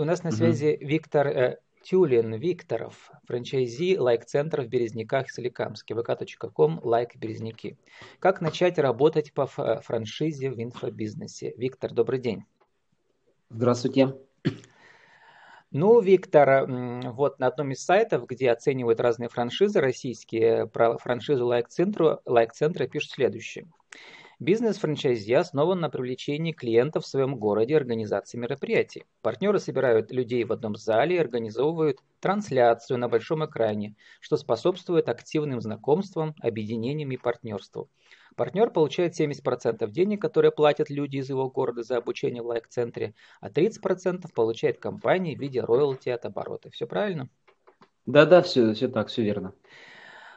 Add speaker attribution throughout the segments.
Speaker 1: У нас на связи угу. Виктор э, Тюлин Викторов, франчайзи лайк-центр в Березниках и Соликамске, vk.com, лайк Березники. Как начать работать по франшизе в инфобизнесе? Виктор, добрый день.
Speaker 2: Здравствуйте.
Speaker 1: Ну, Виктор, вот на одном из сайтов, где оценивают разные франшизы российские, про франшизу лайк-центра, лайк-центра пишут следующее. Бизнес франчайзи основан на привлечении клиентов в своем городе организации мероприятий. Партнеры собирают людей в одном зале и организовывают трансляцию на большом экране, что способствует активным знакомствам, объединениям и партнерству. Партнер получает 70% денег, которые платят люди из его города за обучение в лайк-центре, а 30% получает компания в виде роялти от оборота. Все правильно?
Speaker 2: Да-да, все, все так, все верно.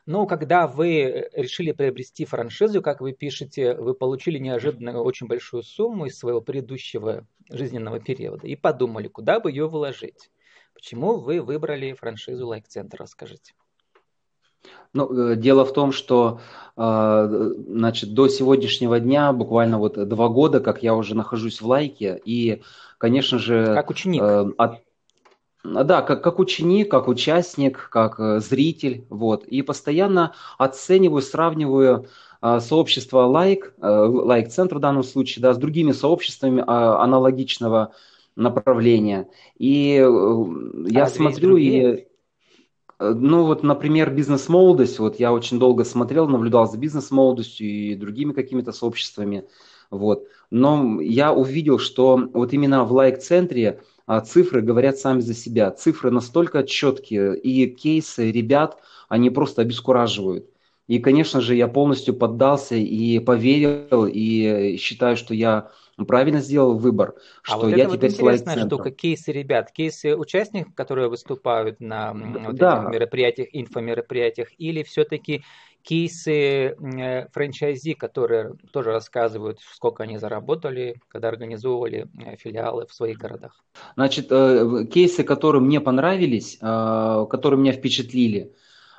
Speaker 1: Но когда вы э, решили приобрести франшизу, как вы пишете, вы получили неожиданно очень большую сумму из своего предыдущего жизненного периода и подумали, куда бы ее вложить. Почему вы выбрали франшизу Лайк-центр? Расскажите.
Speaker 2: Ну, э, дело в том, что э, значит, до сегодняшнего дня, буквально вот два года, как я уже нахожусь в лайке, и, конечно же...
Speaker 1: Как ученик. От,
Speaker 2: да, как, как ученик, как участник, как э, зритель, вот, и постоянно оцениваю, сравниваю э, сообщество лайк, э, лайк-центр в данном случае, да, с другими сообществами э, аналогичного направления. И э, я а смотрю и... Э, ну вот, например, бизнес-молодость, вот я очень долго смотрел, наблюдал за бизнес-молодостью и другими какими-то сообществами, вот. Но я увидел, что вот именно в лайк-центре а цифры говорят сами за себя. Цифры настолько четкие, и кейсы ребят, они просто обескураживают. И, конечно же, я полностью поддался и поверил, и считаю, что я правильно сделал выбор,
Speaker 1: а что вот я это теперь вот интересная штука, кейсы ребят, кейсы участников, которые выступают на вот да. этих мероприятиях, инфомероприятиях, или все-таки кейсы э, франчайзи, которые тоже рассказывают, сколько они заработали, когда организовывали э, филиалы в своих городах?
Speaker 2: Значит, э, кейсы, которые мне понравились, которые меня впечатлили,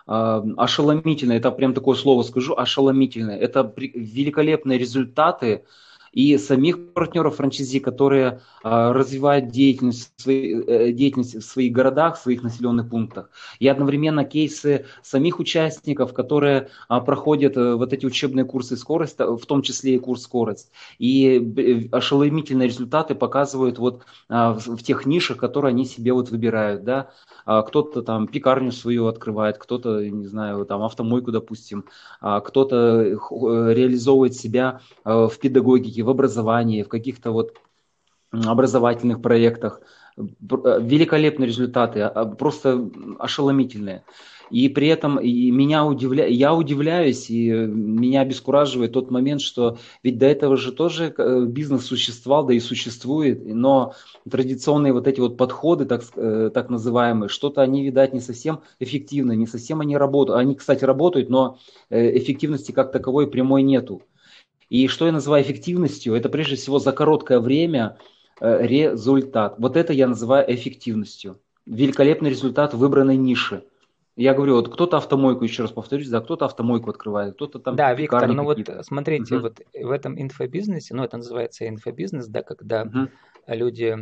Speaker 2: ошеломительно, это прям такое слово скажу, ошеломительно. Это великолепные результаты, и самих партнеров франчайзи, которые а, развивают деятельность, свои, э, деятельность в своих городах, в своих населенных пунктах. И одновременно кейсы самих участников, которые а, проходят э, вот эти учебные курсы скорость, в том числе и курс скорость. И э, ошеломительные результаты показывают вот а, в, в тех нишах, которые они себе вот выбирают, да. Кто-то там пекарню свою открывает, кто-то, не знаю, там автомойку, допустим, кто-то реализовывает себя в педагогике, в образовании, в каких-то вот образовательных проектах. Э, великолепные результаты, а, а, просто ошеломительные. И при этом и меня удивля... я удивляюсь, и меня обескураживает тот момент, что ведь до этого же тоже э, бизнес существовал, да и существует, но традиционные вот эти вот подходы, так, э, так называемые, что-то они, видать, не совсем эффективны, не совсем они работают. Они, кстати, работают, но эффективности как таковой прямой нету. И что я называю эффективностью, это прежде всего за короткое время э, результат. Вот это я называю эффективностью. Великолепный результат выбранной ниши. Я говорю, вот кто-то автомойку, еще раз повторюсь, да, кто-то автомойку открывает, кто-то там...
Speaker 1: Да, Виктор, ну вот смотрите, uh вот в этом инфобизнесе, ну это называется инфобизнес, да, когда uh люди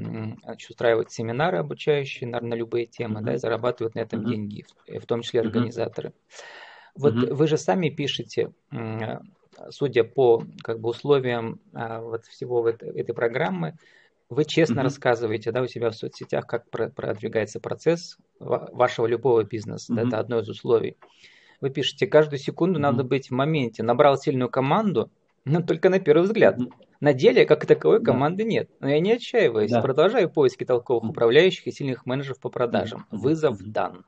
Speaker 1: значит, устраивают семинары обучающие на, на любые темы, uh да, и зарабатывают на этом uh деньги, в том числе организаторы. uh Вот uh вы же сами пишете, судя по как бы, условиям а, вот всего этой, этой программы, вы честно mm-hmm. рассказываете, да, у себя в соцсетях, как про- продвигается процесс вашего любого бизнеса. Mm-hmm. Да, это одно из условий. Вы пишете, каждую секунду mm-hmm. надо быть в моменте. Набрал сильную команду, но только на первый взгляд. Mm-hmm. На деле, как таковой, команды да. нет. Но я не отчаиваюсь. Да. Продолжаю поиски толковых управляющих и сильных менеджеров по продажам. Вызов дан.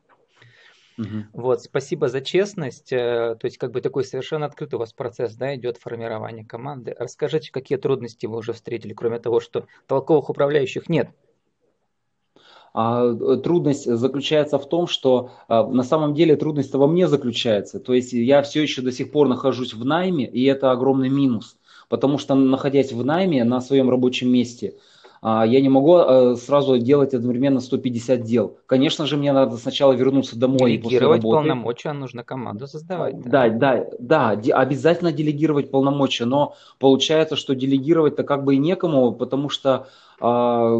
Speaker 1: Угу. Вот, спасибо за честность. Э, то есть, как бы такой совершенно открытый у вас процесс, да, идет формирование команды. Расскажите, какие трудности вы уже встретили, кроме того, что толковых управляющих нет?
Speaker 2: А э, трудность заключается в том, что а, на самом деле трудность во мне заключается. То есть я все еще до сих пор нахожусь в найме, и это огромный минус. Потому что находясь в найме на своем рабочем месте, я не могу э, сразу делать одновременно 150 дел. Конечно же, мне надо сначала вернуться домой.
Speaker 1: Делегировать полномочия нужно команду создавать.
Speaker 2: Да, да, да, да, обязательно делегировать полномочия, но получается, что делегировать-то как бы и некому, потому что а,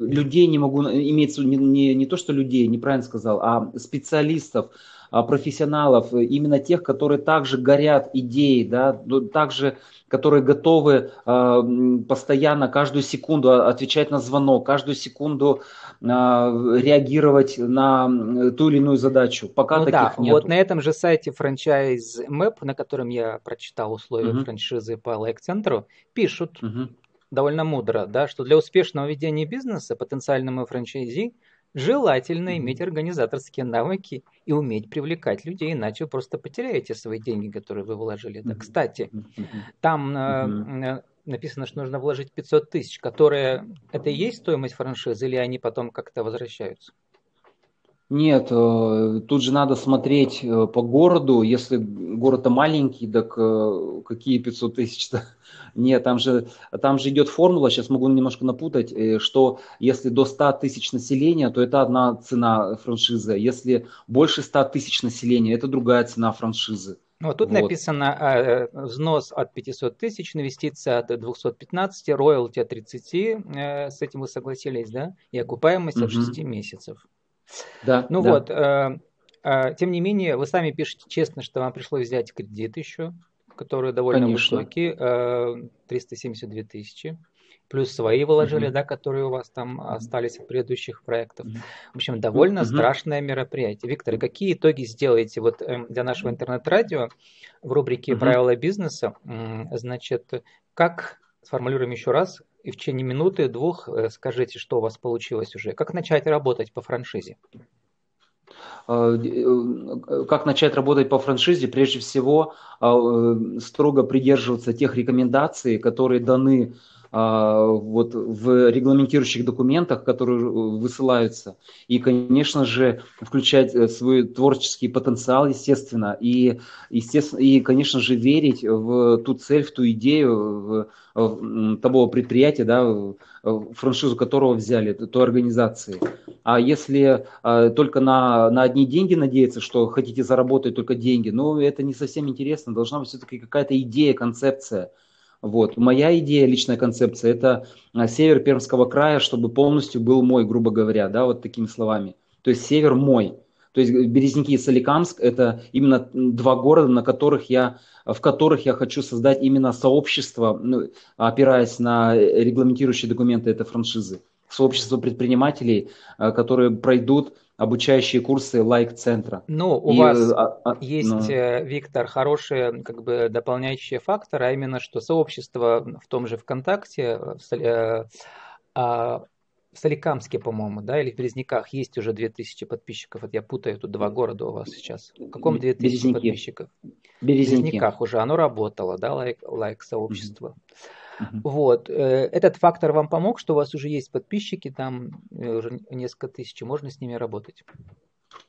Speaker 2: людей не могу, имеется не, не, то, что людей, неправильно сказал, а специалистов, а, профессионалов, именно тех, которые также горят идеей, да, также которые готовы э, постоянно, каждую секунду отвечать на звонок, каждую секунду э, реагировать на ту или иную задачу. Пока
Speaker 1: ну
Speaker 2: таких
Speaker 1: да,
Speaker 2: нет.
Speaker 1: Вот на этом же сайте франчайз Map, на котором я прочитал условия uh-huh. франшизы по лайк-центру, пишут uh-huh. довольно мудро, да, что для успешного ведения бизнеса потенциальному франчайзи Желательно иметь организаторские навыки и уметь привлекать людей, иначе вы просто потеряете свои деньги, которые вы вложили. Да, кстати, там э, написано, что нужно вложить 500 тысяч, которые это и есть стоимость франшизы, или они потом как-то возвращаются?
Speaker 2: Нет, э, тут же надо смотреть э, по городу. Если город-то маленький, так э, какие 500 тысяч-то? Нет, там же, там же идет формула, сейчас могу немножко напутать, что если до 100 тысяч населения, то это одна цена франшизы. Если больше 100 тысяч населения, это другая цена франшизы.
Speaker 1: Ну, вот тут вот. написано взнос от 500 тысяч, инвестиция от 215, роялти от 30, с этим вы согласились, да? И окупаемость угу. от 6 месяцев. Да. Ну да. вот, э, э, тем не менее, вы сами пишете честно, что вам пришлось взять кредит еще, который довольно Конечно. высокий, э, 372 тысячи. Плюс свои вложили, mm-hmm. да, которые у вас там остались от предыдущих проектов. Mm-hmm. В общем, довольно mm-hmm. страшное мероприятие. Виктор, какие итоги сделаете вот э, для нашего интернет-радио в рубрике mm-hmm. «Правила бизнеса»? Значит, как, сформулируем еще раз, и в течение минуты, двух э, скажите, что у вас получилось уже. Как начать работать по франшизе?
Speaker 2: А, э, как начать работать по франшизе? Прежде всего, а, э, строго придерживаться тех рекомендаций, которые даны вот в регламентирующих документах, которые высылаются. И, конечно же, включать э, свой творческий потенциал, естественно, и, естественно, и конечно же, верить в ту цель, в ту идею в, в того предприятия, да, франшизу которого взяли, той организации. А если а, только на, на одни деньги надеяться, что хотите заработать только деньги, ну, это не совсем интересно. Должна быть все-таки какая-то идея, концепция. Вот. Моя идея, личная концепция, это а, север Пермского края, чтобы полностью был мой, грубо говоря, да, вот такими словами. То есть север мой. То есть Березники и Соликамск – это именно два города, на которых я, в которых я хочу создать именно сообщество, ну, опираясь на регламентирующие документы этой франшизы. Сообщество предпринимателей, а, которые пройдут обучающие курсы лайк-центра.
Speaker 1: Ну, у и, вас а, а, есть, ну... Виктор, хорошие как бы дополняющие факторы, а именно, что сообщество в том же ВКонтакте, в, э, а, в Соликамске, по-моему, да, или в Березняках есть уже 2000 подписчиков. Вот я путаю тут два города у вас сейчас. В каком 2000 Березники. подписчиков? Березники. В Березняках уже оно работало, да, лайк, лайк сообщество. Mm-hmm. Uh-huh. Вот. Э, этот фактор вам помог, что у вас уже есть подписчики, там э, уже несколько тысяч, можно с ними работать?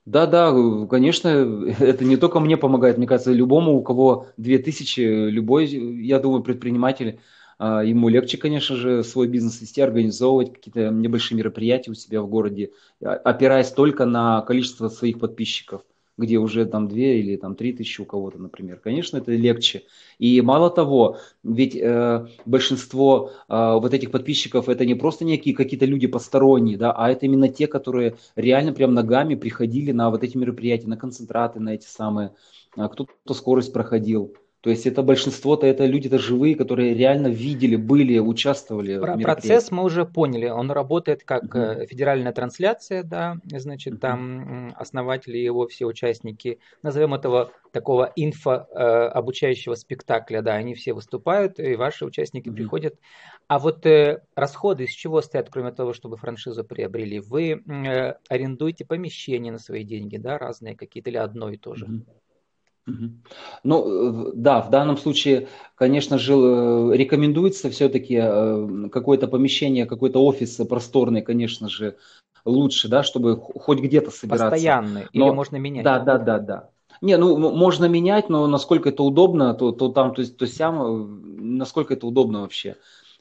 Speaker 2: Да, да, конечно, это не только мне помогает, мне кажется, любому, у кого 2000, любой, я думаю, предприниматель, а, ему легче, конечно же, свой бизнес вести, организовывать какие-то небольшие мероприятия у себя в городе, а, опираясь только на количество своих подписчиков где уже там 2 или там 3 тысячи у кого-то, например. Конечно, это легче. И мало того, ведь э, большинство э, вот этих подписчиков это не просто некие какие-то люди посторонние, да, а это именно те, которые реально прям ногами приходили на вот эти мероприятия, на концентраты, на эти самые, э, кто-то скорость проходил. То есть это большинство-то это люди-то живые, которые реально видели, были, участвовали.
Speaker 1: Про в процесс мы уже поняли. Он работает как uh федеральная трансляция, да, значит, uh там основатели его все участники, назовем этого такого инфо э, обучающего спектакля, да, они все выступают, и ваши участники uh приходят. А вот э, расходы из чего стоят, кроме того, чтобы франшизу приобрели? Вы э, арендуете помещения на свои деньги, да, разные какие-то или одно и то же? uh
Speaker 2: ну, да, в данном случае, конечно же, э, рекомендуется все-таки э, какое-то помещение, какой-то офис просторный, конечно же, лучше, да, чтобы хоть где-то собираться.
Speaker 1: Постоянный, но, или можно менять?
Speaker 2: Да, да, да, да. Не, ну, можно менять, но насколько это удобно, то, то там, то, то сям, насколько это удобно вообще.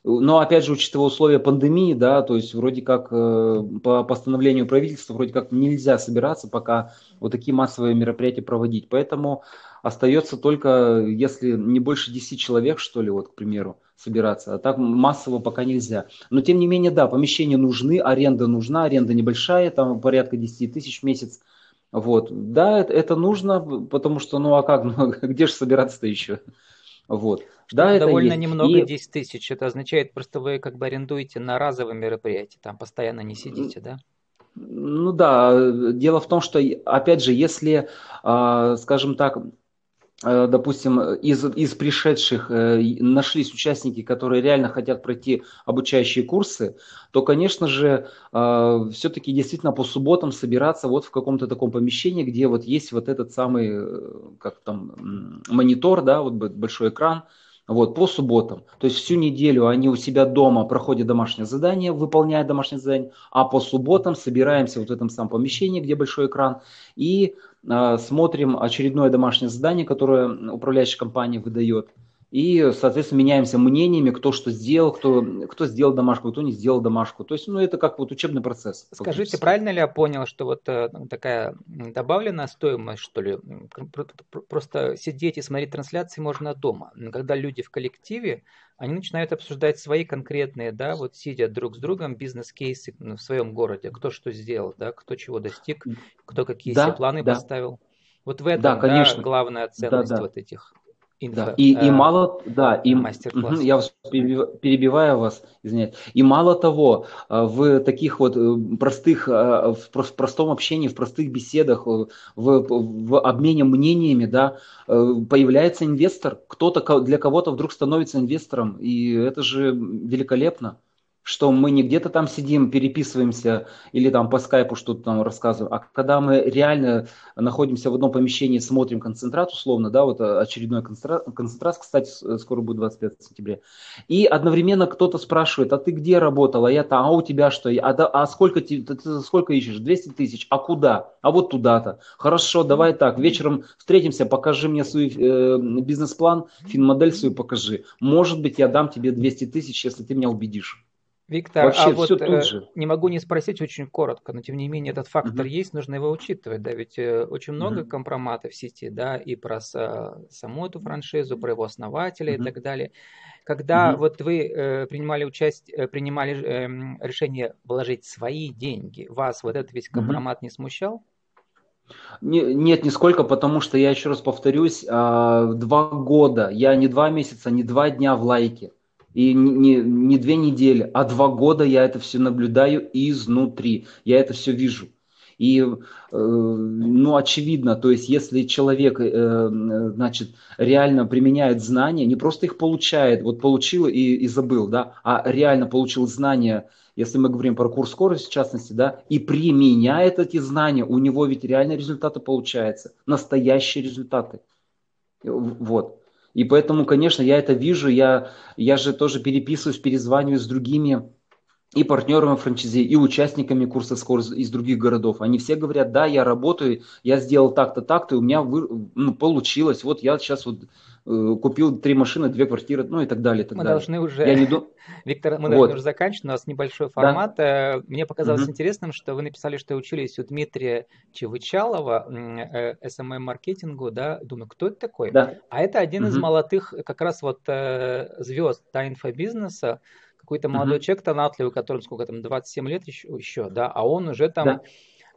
Speaker 2: Но опять же, учитывая условия пандемии, да, то есть вроде как э, по постановлению правительства вроде как нельзя собираться, пока вот такие массовые мероприятия проводить. Поэтому остается только, если не больше 10 человек, что ли, вот, к примеру, собираться. А так массово пока нельзя. Но тем не менее, да, помещения нужны, аренда нужна, аренда небольшая, там порядка 10 тысяч в месяц. Вот. Да, это, это нужно, потому что, ну а как, ну, где же собираться-то еще? Вот.
Speaker 1: Что да, это довольно есть. немного, и... 10 тысяч. Это означает, просто вы как бы арендуете на разовые мероприятия, там постоянно не сидите, да?
Speaker 2: Ну да, дело в том, что, опять же, если, а, скажем так, допустим, из, из пришедших э, нашлись участники, которые реально хотят пройти обучающие курсы, то, конечно же, э, все-таки действительно по субботам собираться вот в каком-то таком помещении, где вот есть вот этот самый, как там, монитор, да, вот большой экран, вот, по субботам. То есть всю неделю они у себя дома проходят домашнее задание, выполняют домашнее задание, а по субботам собираемся вот в этом самом помещении, где большой экран, и э, смотрим очередное домашнее задание, которое управляющая компания выдает. И, соответственно, меняемся мнениями, кто что сделал, кто, кто сделал домашку, кто не сделал домашку. То есть, ну, это как вот учебный процесс.
Speaker 1: Скажите, правильно ли я понял, что вот э, такая добавленная стоимость, что ли, просто сидеть и смотреть трансляции можно дома. Когда люди в коллективе, они начинают обсуждать свои конкретные, да, вот сидя друг с другом, бизнес-кейсы в своем городе, кто что сделал, да, кто чего достиг, кто какие да, себе планы да. поставил. Вот в этом да, конечно. Да, главная ценность да, да. вот этих
Speaker 2: Инфо, да. И, э, и мало, да, и, я перебиваю вас, извиняюсь. И мало того, э, в таких вот э, простых, э, в простом общении, в простых беседах, в, в обмене мнениями, да, появляется инвестор. Кто-то для кого-то вдруг становится инвестором, и это же великолепно что мы не где-то там сидим, переписываемся или там по скайпу что-то там рассказываем, а когда мы реально находимся в одном помещении, смотрим концентрат условно, да, вот очередной концентрат, концентрат кстати, скоро будет 25 сентября, и одновременно кто-то спрашивает, а ты где работал, а я там, а у тебя что, а, да, а сколько, ты, ты сколько ищешь, 200 тысяч, а куда, а вот туда-то, хорошо, давай так, вечером встретимся, покажи мне свой э, бизнес-план, финмодель свою покажи, может быть, я дам тебе 200 тысяч, если ты меня убедишь.
Speaker 1: Виктор, Вообще, а вот э, же. не могу не спросить очень коротко, но тем не менее этот фактор угу. есть, нужно его учитывать, да, ведь э, очень много угу. компроматов в сети, да, и про саму эту франшизу, про его основателя угу. и так далее. Когда угу. вот вы э, принимали участие, э, принимали э, решение вложить свои деньги, вас вот этот весь компромат угу. не смущал?
Speaker 2: Не, нет, нисколько, потому что я еще раз повторюсь, э, два года, я не два месяца, не два дня в лайке. И не, не две недели, а два года я это все наблюдаю изнутри. Я это все вижу. И, э, ну, очевидно, то есть, если человек, э, значит, реально применяет знания, не просто их получает, вот получил и, и забыл, да, а реально получил знания, если мы говорим про курс скорости, в частности, да, и применяет эти знания, у него ведь реально результаты получаются, настоящие результаты. Вот. И поэтому, конечно, я это вижу, я, я же тоже переписываюсь, перезваниваю с другими и партнерами франчайзи, и участниками курса скорость из других городов. Они все говорят, да, я работаю, я сделал так-то, так-то, и у меня вы, ну, получилось. Вот я сейчас вот купил три машины, две квартиры, ну и так далее. Так
Speaker 1: мы
Speaker 2: далее.
Speaker 1: должны уже, Я не ду... Виктор, мы вот. должны уже заканчивать, у нас небольшой формат. Да. Э, мне показалось угу. интересным, что вы написали, что учились у Дмитрия Чевычалова SMM-маркетингу, э, да, думаю, кто это такой? Да. А это один угу. из молодых как раз вот звезд да, инфобизнеса, какой-то молодой uh человек талантливый, которому сколько там, 27 лет еще, еще да, а он уже там да.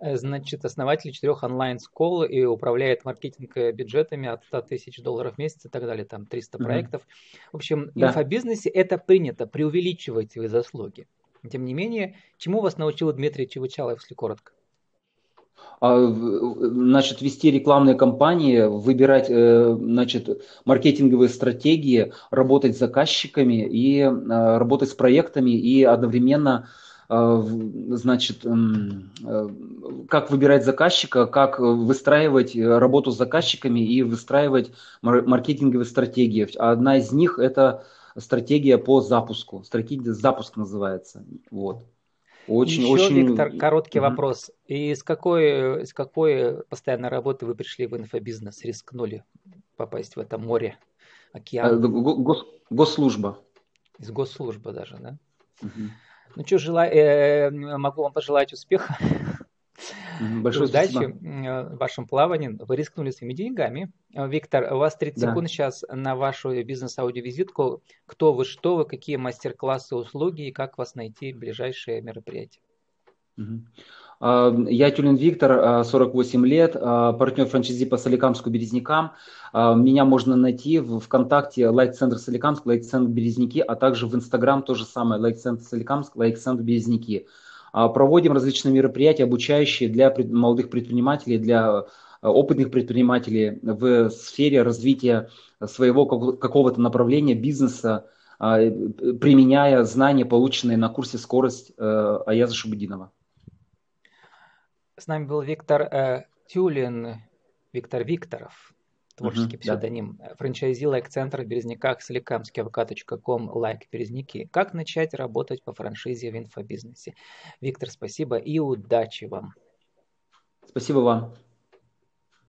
Speaker 1: Э, значит, основатель четырех онлайн-школ и управляет маркетинг э, от 100 тысяч долларов в месяц и так далее, там 300 mm-hmm. проектов. В общем, да. в инфобизнесе это принято, преувеличивать свои заслуги. Тем не менее, чему вас научил Дмитрий Чевычалов, если коротко?
Speaker 2: А, значит, вести рекламные кампании, выбирать, э, значит, маркетинговые стратегии, работать с заказчиками и работать с проектами и одновременно значит, э, как выбирать заказчика, как выстраивать работу с заказчиками и выстраивать маркетинговые стратегии. Одна из них это стратегия по запуску. Стратегия запуск называется. Вот.
Speaker 1: Очень, Еще, очень... Виктор, короткий mm-hmm. вопрос. И с какой, с какой постоянной работы вы пришли в инфобизнес, рискнули попасть в это море, океан?
Speaker 2: Э, гос, госслужба.
Speaker 1: из госслужбы даже, да? Угу. Ну что, желаю, э, могу вам пожелать успеха. Большое удачи спасибо. в вашем плавании. Вы рискнули своими деньгами. Виктор, у вас 30 да. секунд сейчас на вашу бизнес-аудиовизитку. Кто вы, что вы, какие мастер-классы, услуги и как вас найти в ближайшие мероприятия.
Speaker 2: А, я Тюлин Виктор, 48 а, лет, а, партнер франчайзи по Соликамску Березнякам. Меня можно найти в ВКонтакте лайк-центр Соликамск, лайк-центр Березники, а также в Инстаграм то же самое, лайк-центр Соликамск, лайк-центр Березники. Проводим различные мероприятия, обучающие для молодых предпринимателей, для опытных предпринимателей в сфере развития своего какого-то направления бизнеса, применяя знания, полученные на курсе «Скорость» Аяза Шабудинова.
Speaker 1: С нами был Виктор э, Тюлин, Виктор Викторов, творческий угу, псевдоним, да. франчайзи лайк-центр в Березняках, соликамский АВК.ком, лайк Березники. Как начать работать по франшизе в инфобизнесе? Виктор, спасибо и удачи вам.
Speaker 2: Спасибо вам.